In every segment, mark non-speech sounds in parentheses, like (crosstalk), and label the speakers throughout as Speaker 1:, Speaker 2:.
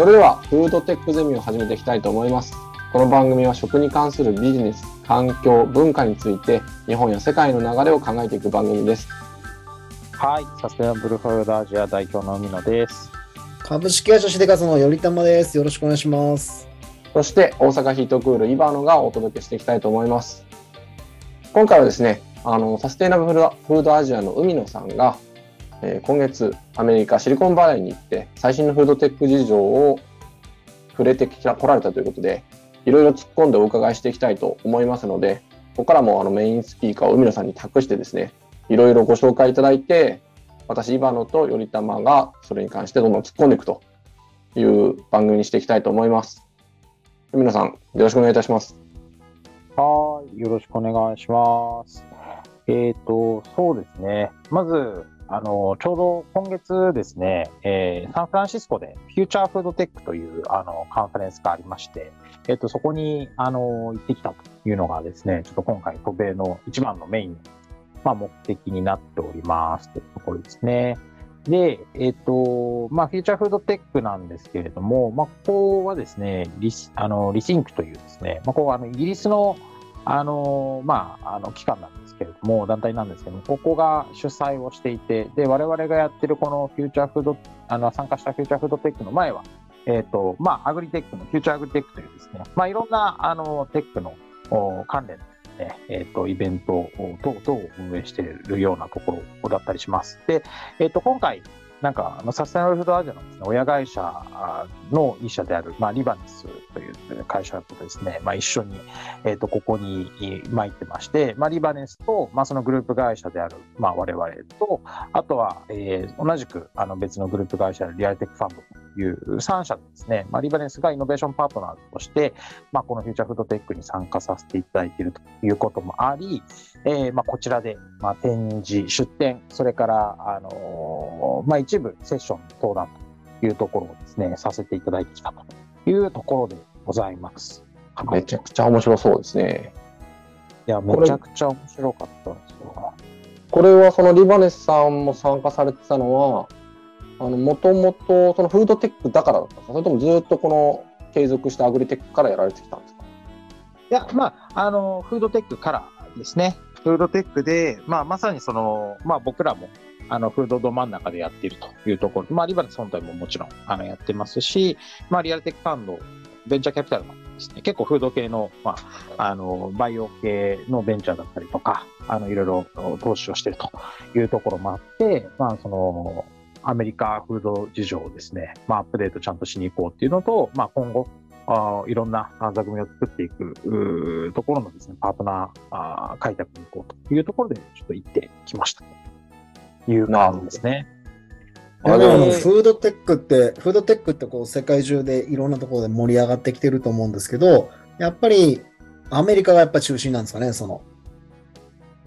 Speaker 1: それではフードテックゼミを始めていきたいと思います。この番組は食に関するビジネス環境文化について日本や世界の流れを考えていく番組です。
Speaker 2: はいサステナブルフードアジア代表の海野です。
Speaker 3: 株式会社シデカスのよりたまです。よろしくお願いします。
Speaker 1: そして大阪ヒートクールイバーノがお届けしていきたいと思います。今回はですねあのサステナブルフードアジアの海野さんがえー、今月アメリカシリコンバレーに行って最新のフードテック事情を触れてきら来られたということでいろいろ突っ込んでお伺いしていきたいと思いますのでここからもあのメインスピーカーを海野さんに託してですねいろいろご紹介いただいて私イバノと頼朝がそれに関してどんどん突っ込んでいくという番組にしていきたいと思います。海野さんよろしくお願いいたします。
Speaker 2: はいよろしくお願いします。えっ、ー、とそうですね。まずあの、ちょうど今月ですね、えー、サンフランシスコでフューチャーフードテックというあのカンファレンスがありまして、えっ、と、そこにあの行ってきたというのがですね、ちょっと今回渡米の一番のメインの、まあ、目的になっておりますというところですね。で、えっ、と、まあ、フューチャーフードテックなんですけれども、まあ、ここはですね、リスあのリシンクというですね、まあ、ここはあのイギリスのあの、まあ、あの、機関なんですけれども、団体なんですけども、ここが主催をしていて、で、我々がやってるこのフューチャーフード、あの、参加したフューチャーフードテックの前は、えっ、ー、と、まあ、アグリテックの、フューチャーアグリテックというですね、まあ、いろんな、あの、テックの関連のね、えっ、ー、と、イベント等々を運営しているようなところだったりします。で、えっ、ー、と、今回、なんか、あのサステナブルフードアジアのです、ね、親会社の一社である、まあ、リバネスという会社とですね、まあ、一緒に、え、ー、と、ここに参ってまして、まあ、リバネスと、まあ、そのグループ会社である、まあ、我々と、あとは、えー、同じく、あの、別のグループ会社であるリアルテックファンドいう3社でですね、まあ、リバネスがイノベーションパートナーとして、まあ、このフューチャーフードテックに参加させていただいているということもあり、えー、まあ、こちらで、まあ、展示、出展、それから、あのー、まあ、一部セッション登壇というところをですね、させていただいてきたというところでございます。
Speaker 1: めちゃくちゃ面白そうですね。
Speaker 2: いや、めちゃくちゃ面白かったんですよ。
Speaker 1: これはそのリバネスさんも参加されてたのは、あの、もともとそのフードテックだからだったんですか？それともずっとこの継続したアグリテックからやられてきたんですか？
Speaker 2: いや、まあ、あの、フードテックからですね。フードテックで、まあ、まさにその、まあ、僕らも、あの、フードど真ん中でやっているというところ、まあ、リバネス本体ももちろん、あの、やってますし、まあ、リアルテックファンド、ベンチャーキャピタルもですね、結構フード系の、まあ、あの、バイオ系のベンチャーだったりとか、あの、いろいろ投資をしているというところもあって、まあ、その、アメリカフード事情をですね、まあ、アップデートちゃんとしに行こうっていうのと、まあ、今後、あいろんな座組を作っていくところのですね、パートナー開拓に行こうというところで、ちょっと行ってきました。という感じですね。
Speaker 3: あでもフードテックって、フードテックってこう世界中でいろんなところで盛り上がってきてると思うんですけど、やっぱりアメリカがやっぱ中心なんですかね、その。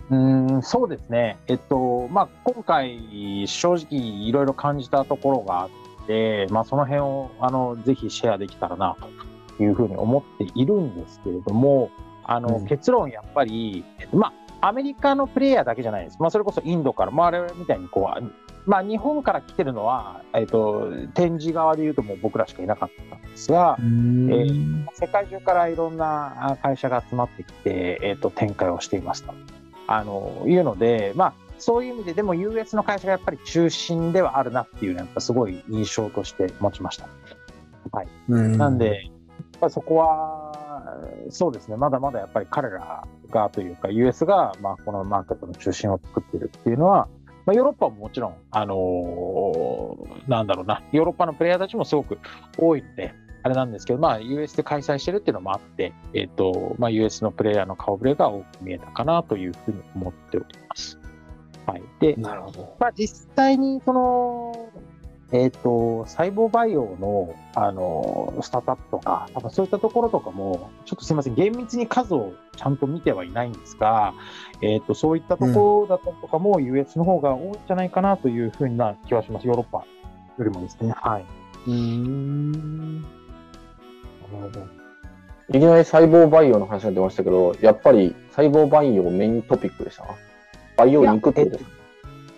Speaker 2: うんそうですね、えっとまあ、今回、正直いろいろ感じたところがあって、まあ、その辺をあのぜひシェアできたらなというふうに思っているんですけれども、あの、うん、結論、やっぱり、まあ、アメリカのプレイヤーだけじゃないです、まあ、それこそインドから、まあ、我々みたいにこう、まあ、日本から来てるのは、えっと、展示側でいうともう僕らしかいなかったんですが、えー、世界中からいろんな会社が集まってきて、えっと、展開をしていました。あのいうので、まあ、そういう意味ででも US の会社がやっぱり中心ではあるなっていうのはやっぱすごい印象として持ちました。はい、なんで、ぱそこは、そうですね、まだまだやっぱり彼らがというか、US が、まあ、このマーケットの中心を作っているっていうのは、まあ、ヨーロッパももちろん、あのー、なんだろうな、ヨーロッパのプレイヤーたちもすごく多いので、あれなんですけど、まあ、US で開催してるっていうのもあって、えっ、ー、と、まあ、US のプレイヤーの顔ぶれが多く見えたかなというふうに思っております。はい。で、なるほど。まあ、実際に、その、えっ、ー、と、細胞培養の、あの、スタートアップとか、多分そういったところとかも、ちょっとすみません、厳密に数をちゃんと見てはいないんですが、えっ、ー、と、そういったところだったりとかも、US の方が多いんじゃないかなというふうな気はします。ヨーロッパよりもですね。はい。うん。
Speaker 1: いきなり細胞培養の話が出ましたけど、やっぱり細胞培養メイントピックでした？培養肉ってこと？ですか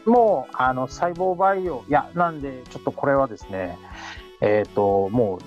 Speaker 2: もう、あの、細胞培養、いや、なんで、ちょっとこれはですね、えっ、と、もう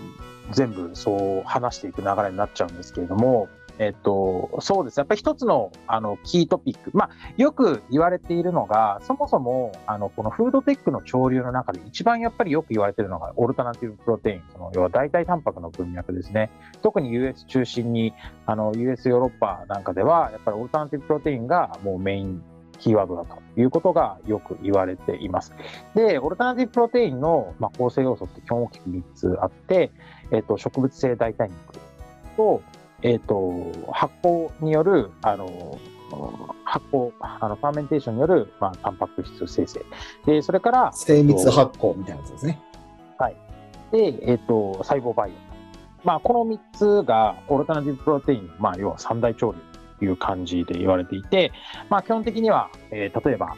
Speaker 2: 全部そう話していく流れになっちゃうんですけれども、えっと、そうです。やっぱり一つの、あの、キートピック。まあ、よく言われているのが、そもそも、あの、このフードテックの潮流の中で一番やっぱりよく言われているのが、オルタナティブプロテイン。その、要は代替タンパクの文脈ですね。特に US 中心に、あの、US ヨーロッパなんかでは、やっぱりオルタナティブプロテインがもうメインキーワードだということがよく言われています。で、オルタナティブプロテインの、まあ、構成要素って基本大きく3つあって、えっ、と、植物性代替肉と、えっ、ー、と、発酵による、あの、発酵、あの、ファーメンテーションによる、まあ、タンパク質生成。で、それから、
Speaker 3: 精密発酵みたいなやつですね。
Speaker 2: はい。で、えっ、ー、と、細胞培養。まあ、この3つが、オルタナティブプロテイン、まあ、要は三大調理という感じで言われていて、まあ、基本的には、えー、例えば、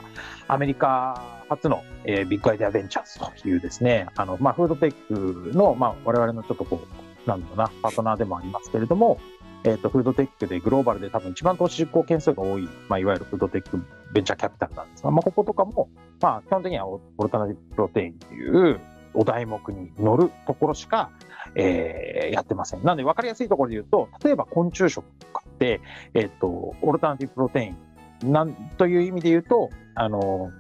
Speaker 2: アメリカ初の、えー、ビッグアイデアベンチャーズというですね、あの、まあ、フードテックの、まあ、我々のちょっとこう、なんだろうな、パートナーでもありますけれども、えっ、ー、と、フードテックでグローバルで多分一番投資実行件数が多い、まあ、いわゆるフードテックベンチャーキャピタルなんですが、まあ、こことかも、まあ、基本的にはオルタナティブプロテインというお題目に乗るところしか、えー、やってません。なので、分かりやすいところで言うと、例えば昆虫食とかって、えっ、ー、と、オルタナティブプロテインなんという意味で言うと、あの、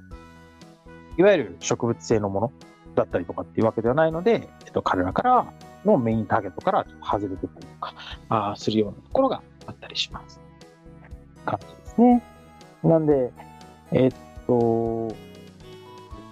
Speaker 2: いわゆる植物性のものだったりとかっていうわけではないので、えっと、彼らからのメインターゲットから外れてたりとかあするようなところがあったりします。感じですね。なんで、えっと、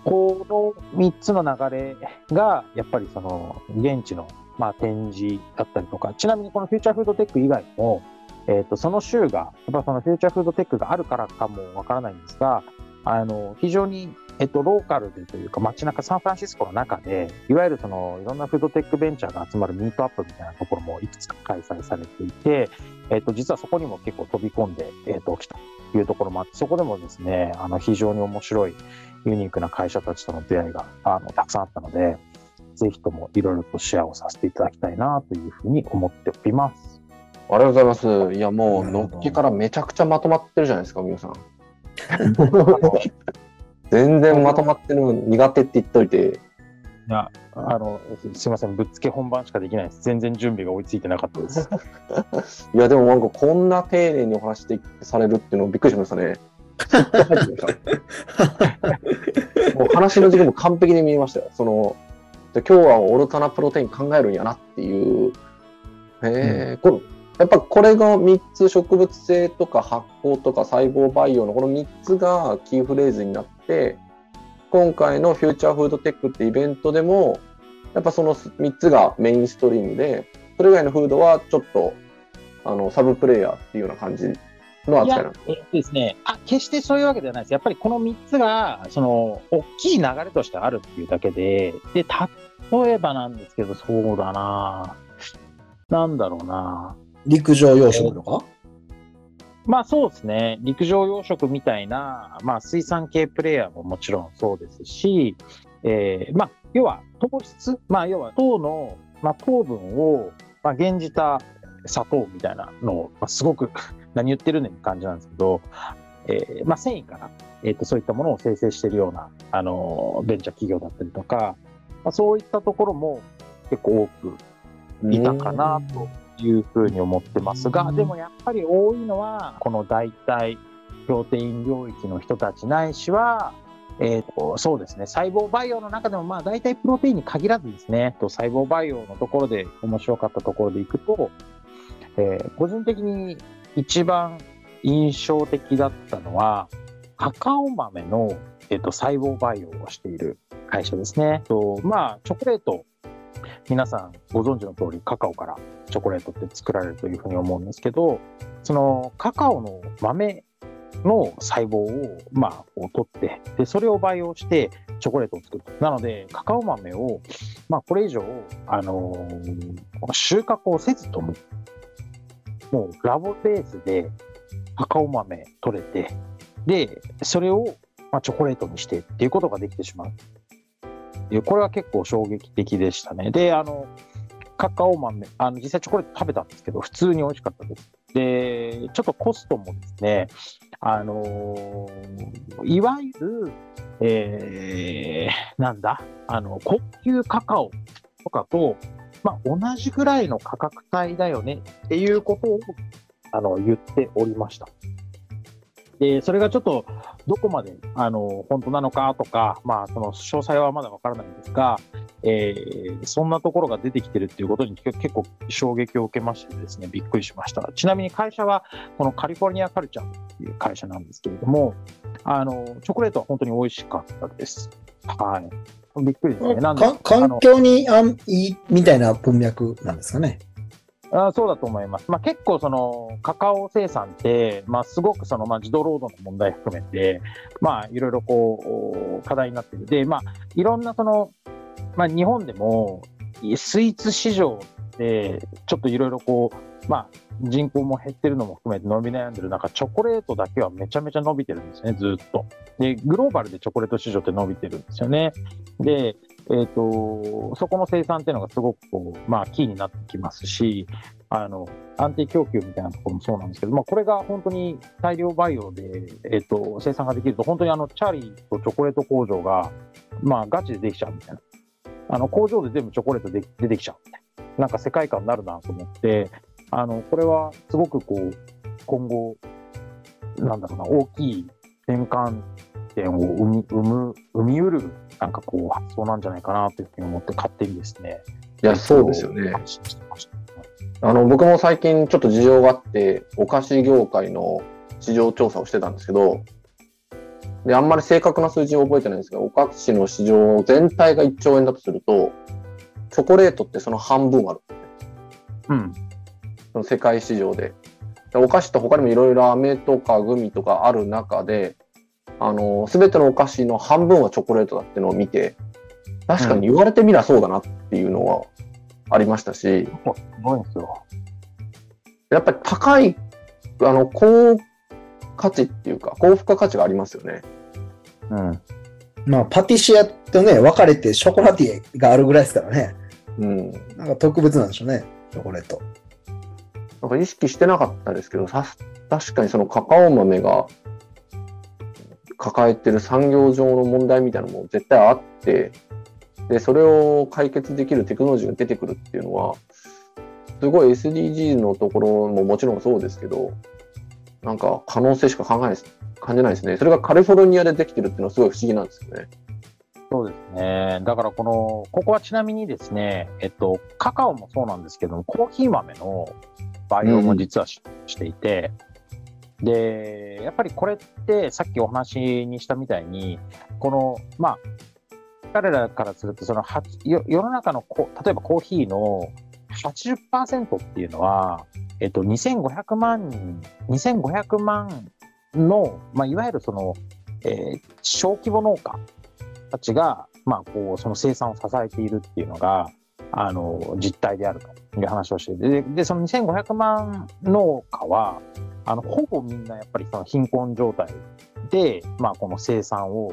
Speaker 2: この3つの流れが、やっぱりその、現地の、まあ、展示だったりとか、ちなみにこのフューチャーフードテック以外も、えっと、その州が、やっぱそのフューチャーフードテックがあるからかもわからないんですが、あの、非常にえっと、ローカルでというか街中サンフランシスコの中で、いわゆるそのいろんなフードテックベンチャーが集まるミートアップみたいなところもいくつか開催されていて、えっと、実はそこにも結構飛び込んで、えっと、来たというところもあって、そこでもですね、あの、非常に面白いユニークな会社たちとの出会いが、あの、たくさんあったので、ぜひともいろいろとシェアをさせていただきたいなというふうに思っております。
Speaker 1: ありがとうございます。いや、もう、のっけからめちゃくちゃまとまってるじゃないですか、皆さん。(laughs) 全然まとまってるの苦手って言っといて。
Speaker 2: いや、あの、すみません、ぶっつけ本番しかできないです。全然準備が追いついてなかったです。(laughs)
Speaker 1: いや、でもなんかこんな丁寧にお話でされるっていうのびっくりしましたね。(laughs) もう話の時間も完璧に見えましたよ。その、今日はオルタナプロテイン考えるんやなっていう。へえ、うん、これやっぱこれが3つ植物性とか発酵とか細胞培養のこの3つがキーフレーズになって今回のフューチャーフードテックってイベントでもやっぱその3つがメインストリームでそれ以外のフードはちょっとあのサブプレイヤーっていうような感じの扱いなんですか、え
Speaker 2: ー、ですねあ決してそういうわけではないです。やっぱりこの3つがその大きい流れとしてあるっていうだけでで例えばなんですけどそうだななんだろうな
Speaker 3: 陸上養殖とか？
Speaker 2: まあそうですね。陸上養殖みたいな、まあ水産系プレイヤーももちろんそうですし、えー、まあ要は糖質、まあ要は糖の、まあ、糖分を、まあ、減じた砂糖みたいなのを、まあ、すごく (laughs) 何言ってるねんって感じなんですけど、えー、まあ繊維から、えー、とそういったものを生成しているような、あのベンチャー企業だったりとか、まあ、そういったところも結構多くいたかなというふうに思ってますが、でもやっぱり多いのは、この代替プロテイン領域の人たちないしは、えーと、そうですね。細胞培養の中でもまあ大体プロテインに限らずですね。と細胞培養のところで面白かったところでいくと、えー、個人的に一番印象的だったのはカカオ豆の、えーと細胞培養をしている会社ですね。とまあチョコレート皆さんご存知の通りカカオからチョコレートって作られるというふうに思うんですけど、そのカカオの豆の細胞を、まあ、取って、で、それを培養してチョコレートを作る。なので、カカオ豆を、まあ、これ以上、あのー、収穫をせずとも、もうラボベースでカカオ豆取れて、で、それを、まあ、チョコレートにしてっていうことができてしまうう。これは結構衝撃的でしたね。で、あの、カカオ豆、あの実際チョコレート食べたんですけど、普通に美味しかったです。で、ちょっとコストもですね、あのー、いわゆる、えー、なんだ、あの、高級カカオとかと、まあ、同じぐらいの価格帯だよねっていうことをあの言っておりました。で、それがちょっとどこまであの本当なのかとか、まあ、その詳細はまだわからないんですが、えー、そんなところが出てきてるっていうことに結構衝撃を受けましてですね、びっくりしました。ちなみに会社は、このカリフォルニアカルチャーっていう会社なんですけれども、あの、チョコレートは本当に美味しかったです。はい。びっくりですね。なん
Speaker 3: で環境にあんいいみたいな文脈なんですかね。
Speaker 2: あそうだと思います。まあ、結構そのカカオ生産って、まあ、すごくその、まあ、児童労働の問題含めて、まあ、いろいろこう課題になってる。で、まあ、いろんなその、まあ、日本でもスイーツ市場でちょっといろいろこう、まあ、人口も減ってるのも含めて伸び悩んでる中、チョコレートだけはめちゃめちゃ伸びてるんですね、ずっと。で、グローバルでチョコレート市場って伸びてるんですよね。で、えっ、ー、と、そこの生産っていうのがすごくこう、まあ、キーになってきますし、あの、安定供給みたいなところもそうなんですけど、まあ、これが本当に大量培養で、えっ、ー、と、生産ができると、本当にあの、チャーリーとチョコレート工場が、まあ、ガチでできちゃうみたいな。あの、工場で全部チョコレートで出てきちゃうみたいな。なんか世界観になるなと思って、あの、これはすごくこう、今後、なんだろうな、大きい転換点を生み、生む、生みうる、なんかこう、発想なんじゃないかなというふうに思って、勝手にですね。
Speaker 1: いや、そうですよね。あの、僕も最近ちょっと事情があって、お菓子業界の市場調査をしてたんですけど、で、あんまり正確な数字を覚えてないんですが、お菓子の市場全体が1兆円だとすると、チョコレートってその半分ある。
Speaker 2: うん。
Speaker 1: その世界市場で。お菓子って他にもいろいろ飴とかグミとかある中で、あの、すべてのお菓子の半分はチョコレートだってのを見て、確かに言われてみりゃそうだなっていうのはありましたし、うん、す
Speaker 2: ごいですよ。
Speaker 1: やっぱり高い、あの、高価値っていうか、高付加価値がありますよね。
Speaker 2: うん。
Speaker 3: まあ、パティシエとね、分かれてショコラティエがあるぐらいですからね。
Speaker 1: うん。
Speaker 3: なんか特別なんでしょうね、チョコレート。
Speaker 1: なんか意識してなかったですけど、さ確かにそのカカオ豆が抱えてる産業上の問題みたいなのも絶対あって、で、それを解決できるテクノロジーが出てくるっていうのは、すごい SDGs のところももちろんそうですけど、なんか可能性しか考えないです、感じないですね。それがカリフォルニアでできてるっていうのはすごい不思議なんですよね。
Speaker 2: そうですね。だからこの、ここはちなみにですね、えっと、カカオもそうなんですけども、コーヒー豆の培養も実はしうん、していて、で、やっぱりこれってさっきお話にしたみたいに、この、まあ、彼らからすると、その世の中のこ、例えばコーヒーの80%っていうのは、えっと、2500万人、2500万の、まあ、いわゆるその、えー、小規模農家たちが、まあ、こう、その生産を支えているっていうのが、あの、実態であるという話をしてで、で、その2500万農家は、あの、ほぼみんなやっぱりその貧困状態で、まあ、この生産を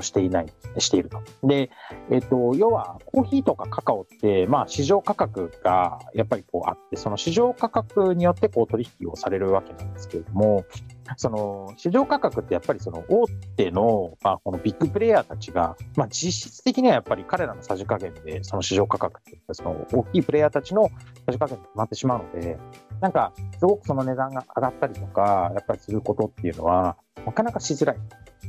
Speaker 2: していない、していると。で、えっと、要は、コーヒーとかカカオって、まあ、市場価格がやっぱりこうあって、その市場価格によってこう取引をされるわけなんですけれども、その市場価格ってやっぱりその大手の、まあ、このビッグプレイヤーたちが、まあ、実質的にはやっぱり彼らのさじ加減で、その市場価格ってその大きいプレイヤーたちのさじ加減に決まってしまうので、なんか、すごくその値段が上がったりとか、やっぱりすることっていうのは、なかなかしづらい。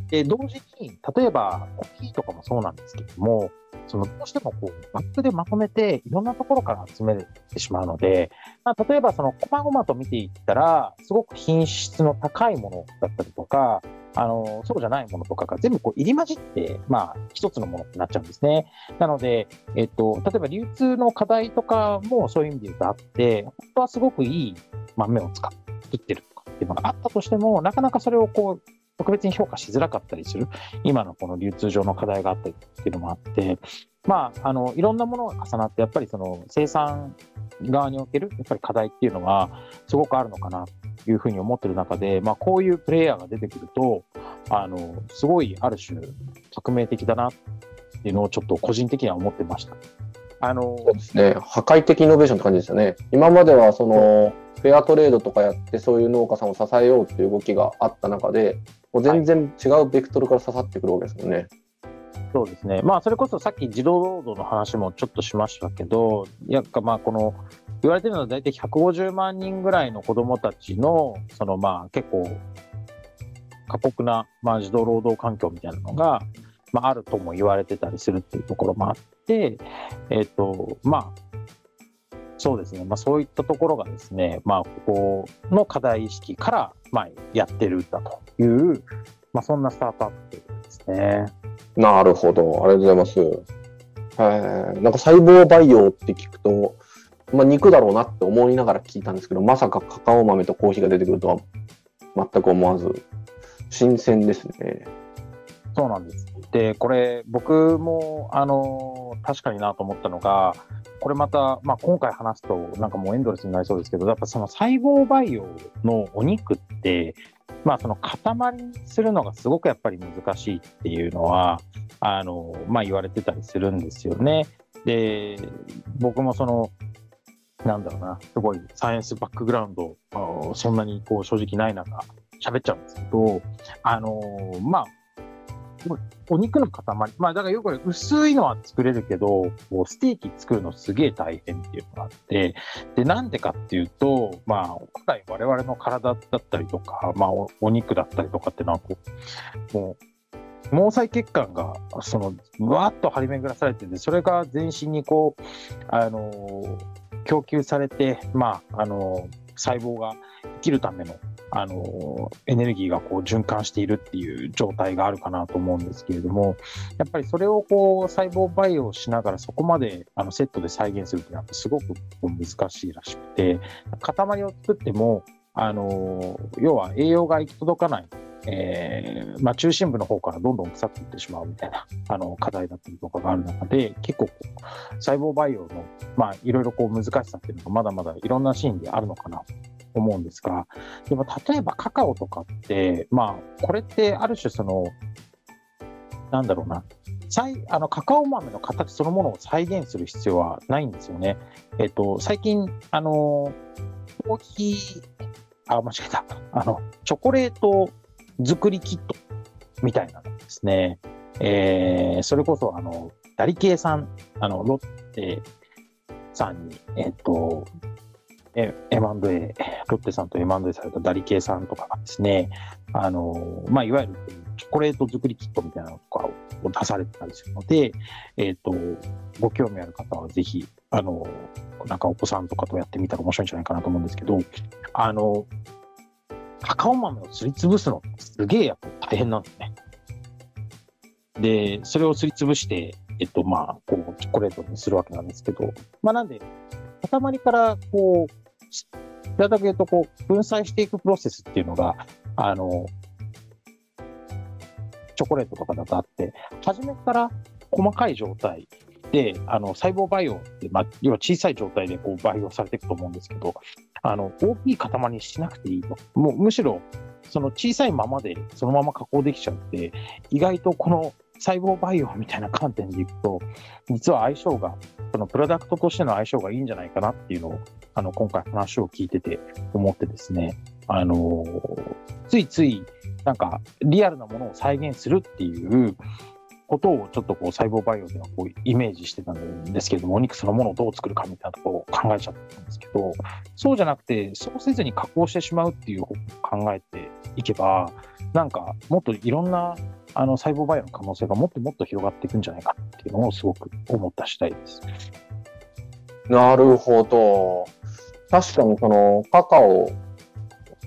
Speaker 2: で、同時に、例えば、コーヒーとかもそうなんですけども、そのどうしてもこうバックでまとめていろんなところから集めてしまうので、まあ、例えばその細々と見ていったら、すごく品質の高いものだったりとか、あのそうじゃないものとかが全部こう入り混じって、まあ、一つのものになっちゃうんですね。なので、えっと、例えば流通の課題とかもそういう意味で言うとあって、本当はすごくいい豆を使って作ってるとかっていうのがあったとしても、なかなかそれをこう特別に評価しづらかったりする、今のこの流通上の課題があったりっていうのもあって、まあ、あの、いろんなものが重なって、やっぱりその生産側における、やっぱり課題っていうのは、すごくあるのかないうふうに思ってる中で、まあ、こういうプレイヤーが出てくると、あの、すごい、ある種、革命的だなっていうのをちょっと個人的には思ってました。
Speaker 1: あのそうですね、破壊的イノベーションって感じですよね。今まではその、フェアトレードとかやってそういう農家さんを支えようっていう動きがあった中で、もう全然違うベクトルから刺さってくるわけですもんね。
Speaker 2: そうですね。まあ、それこそさっき自動労働の話もちょっとしましたけど、やっぱまあ、この、言われてるのは大体150万人ぐらいの子供たちの、そのまあ、結構、過酷な、まあ、児童労働環境みたいなのが、まあ、あるとも言われてたりするっていうところもあって、え、ー、と、まあ、そうですね、まあ、そういったところがですね、まあ、ここの課題意識から、まあ、やってるんだという、まあ、そんなスタートアップですね。
Speaker 1: なるほど、ありがとうございます。えー、なんか細胞培養って聞くと、まあ、肉だろうなって思いながら聞いたんですけど、まさかカカオ豆とコーヒーが出てくるとは全く思わず、新鮮ですね。
Speaker 2: そうなんです。で、これ、僕も、あの、確かになと思ったのが、これまた、まあ、今回話すと、なんかもうエンドレスになりそうですけど、やっぱその細胞培養のお肉って、まあ、その塊にするのがすごくやっぱり難しいっていうのは、あの、まあ、言われてたりするんですよね。で、僕もその、なんだろうな、すごいサイエンスバックグラウンド、そんなにこう正直ない中、喋っちゃうんですけど、あのまあ、お肉の塊、まあだからよく薄いのは作れるけど、こうステーキ作るのすげえ大変っていうのがあって、で、なんでかっていうと、まあ、古代我々の体だったりとか、まあお、お肉だったりとかっていうのはこう、もう、毛細血管が、その、わーっと張り巡らされてて、それが全身にこう、あのー、供給されて、まあ、あのー、細胞が生きるためのあのエネルギーがこう循環しているっていう状態があるかなと思うんですけれども、やっぱりそれをこう細胞培養しながらそこまであのセットで再現するっていうのはすごく難しいらしくて、塊を作っても、あの要は栄養が行き届かない、えーまあ、中心部の方からどんどん腐っていってしまうみたいな (laughs) あの課題だったりとかがある中で、結構細胞培養の、まあ、いろいろこう難しさっていうのがまだまだいろんなシーンであるのかなと思うんですが、でも例えばカカオとかって、まあ、これってある種その、なんだろうな、あのカカオ豆の形そのものを再現する必要はないんですよね。えっと、最近、あの、コーヒー、あ、間違えた。あの、チョコレート作りキットみたいなのですね。えー、それこそ、あの、ダリケイさん、あの、ロッテさんに、えっと、え M&A、ロッテさんと M&A されたダリケイさんとかがですね、あの、まあ、いわゆるチョコレート作りキットみたいなのとかを出されてたりするので、えっ、ー、と、ご興味ある方はぜひ、あの、なんかお子さんとかとやってみたら面白いんじゃないかなと思うんですけど、あの、カカオ豆をすりつぶすのってすげえやっぱ大変なんですね。で、それをすりつぶして、えっと、まあ、こう、チョコレートにするわけなんですけど、まあ、なんで、塊からこう、だけとこう分散していくプロセスっていうのが、あの、チョコレートとかだとあって、初めから細かい状態で、あの細胞培養って、まあ、要は小さい状態でこう培養されていくと思うんですけど、あの大きい塊にしなくていいと。もうむしろ、その小さいままでそのまま加工できちゃって、意外とこの細胞培養みたいな観点でいくと、実は相性が、そのプロダクトとしての相性がいいんじゃないかなっていうのを、あの、今回話を聞いてて思ってですね、あのついつい、なんか、リアルなものを再現するっていうことをちょっとこう細胞培養ではこうイメージしてたんですけれども、お肉そのものをどう作るかみたいなところを考えちゃったんですけど、そうじゃなくて、そうせずに加工してしまうっていう方向を考えていけば、なんかもっといろんなあの細胞培養の可能性がもっともっと広がっていくんじゃないかっていうのをすごく思った次第です。
Speaker 1: なるほど。確かにそのカカオ、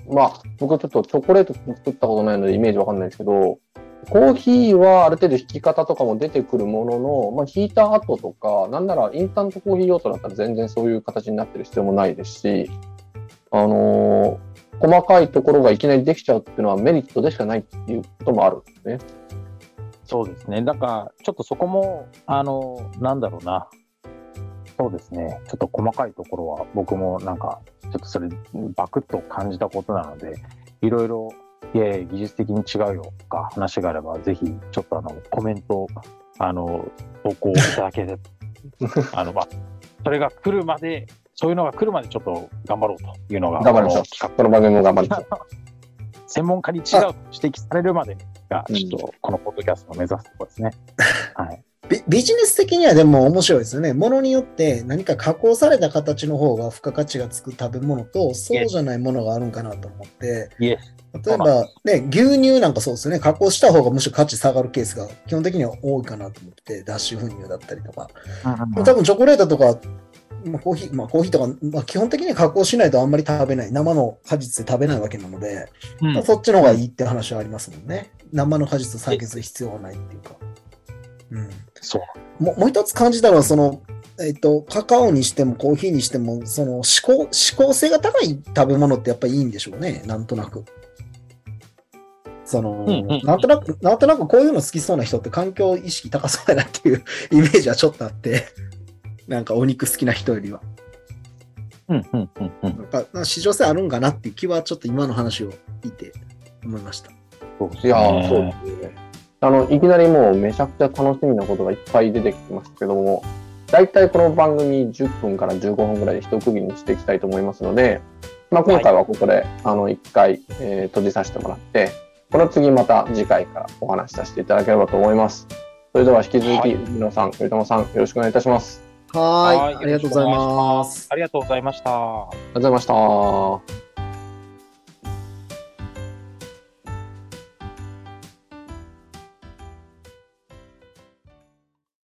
Speaker 1: まあ僕ちょっとチョコレート作ったことないのでイメージわかんないですけど、コーヒーはある程度引き方とかも出てくるものの、まあ、引いた後とか、なんならインスタントコーヒー用途だったら全然そういう形になってる必要もないですし、あのー細かいところがいきなりできちゃうっていうのはメリットでしかないっていうこともあるんですね。
Speaker 2: そうですね。だから、ちょっとそこも、あの、なんだろうな。そうですね。ちょっと細かいところは僕もなんか、ちょっとそれ、バクッと感じたことなので、いろいろ、いやいや、技術的に違うよとか話があれば、ぜひ、ちょっとあの、コメント、あの、投稿いただければ、(laughs) あの、まあ、それが来るまでそういうのが来るまでちょっと頑張ろうというのが、
Speaker 1: 頑張りましょう。この番組も頑張りましょう。(laughs)
Speaker 2: 専門家に違うと指摘されるまでが、ちょっとこのポッドキャストを目指すところですね。(laughs) はい。
Speaker 3: ビビジネス的にはでも面白いですよね。ものによって何か加工された形の方が付加価値がつく食べ物と、そうじゃないものがあるんかなと思って、例えば、ね、牛乳なんかそうですよね。加工した方がむしろ価値下がるケースが基本的には多いかなと思って、脱脂粉乳だったりとか。
Speaker 2: ス。
Speaker 3: 多分チョコレートとか、まあ、コーヒー、まあコーヒーとか、まあ、基本的には加工しないとあんまり食べない。生の果実で食べないわけなので、
Speaker 2: うん
Speaker 3: まあそっちの方がいいって話はありますもんね。生の果実を採血する必要はないっていうか。うん。
Speaker 2: そう。
Speaker 3: もうもう一つ感じたのは、その、えっ、と、カカオにしてもコーヒーにしても、その、思考、思考性が高い食べ物ってやっぱりいいんでしょうね。なんとなく。その、
Speaker 2: んうん
Speaker 3: なんとなく、なんとなくこういうの好きそうな人って環境意識高そうやなっていう (laughs) イメージはちょっとあって、なんかお肉好きな人よりは。
Speaker 2: うん、うん、うん、うん。
Speaker 3: なんか、市場性あるんかなっていう気はちょっと今の話を聞いて思いました。
Speaker 2: そうです
Speaker 1: いやそうですね。あの、いきなりもうめちゃくちゃ楽しみなことがいっぱい出てきてますけども、大体この番組10分から15分ぐらいで一区切りにしていきたいと思いますので、まあ、今回はここで、あの、一回、えー閉じさせてもらって、この次また次回からお話しさせていただければと思います。それでは引き続き、
Speaker 2: はい
Speaker 1: 皆さん、頼朝さん、よろしくお願いいたします。
Speaker 3: はーい。
Speaker 2: はい
Speaker 3: ありがとうございます。
Speaker 2: ありがとうございました。
Speaker 1: ありがとうございました。